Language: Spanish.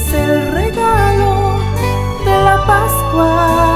es el regalo de la Pascua.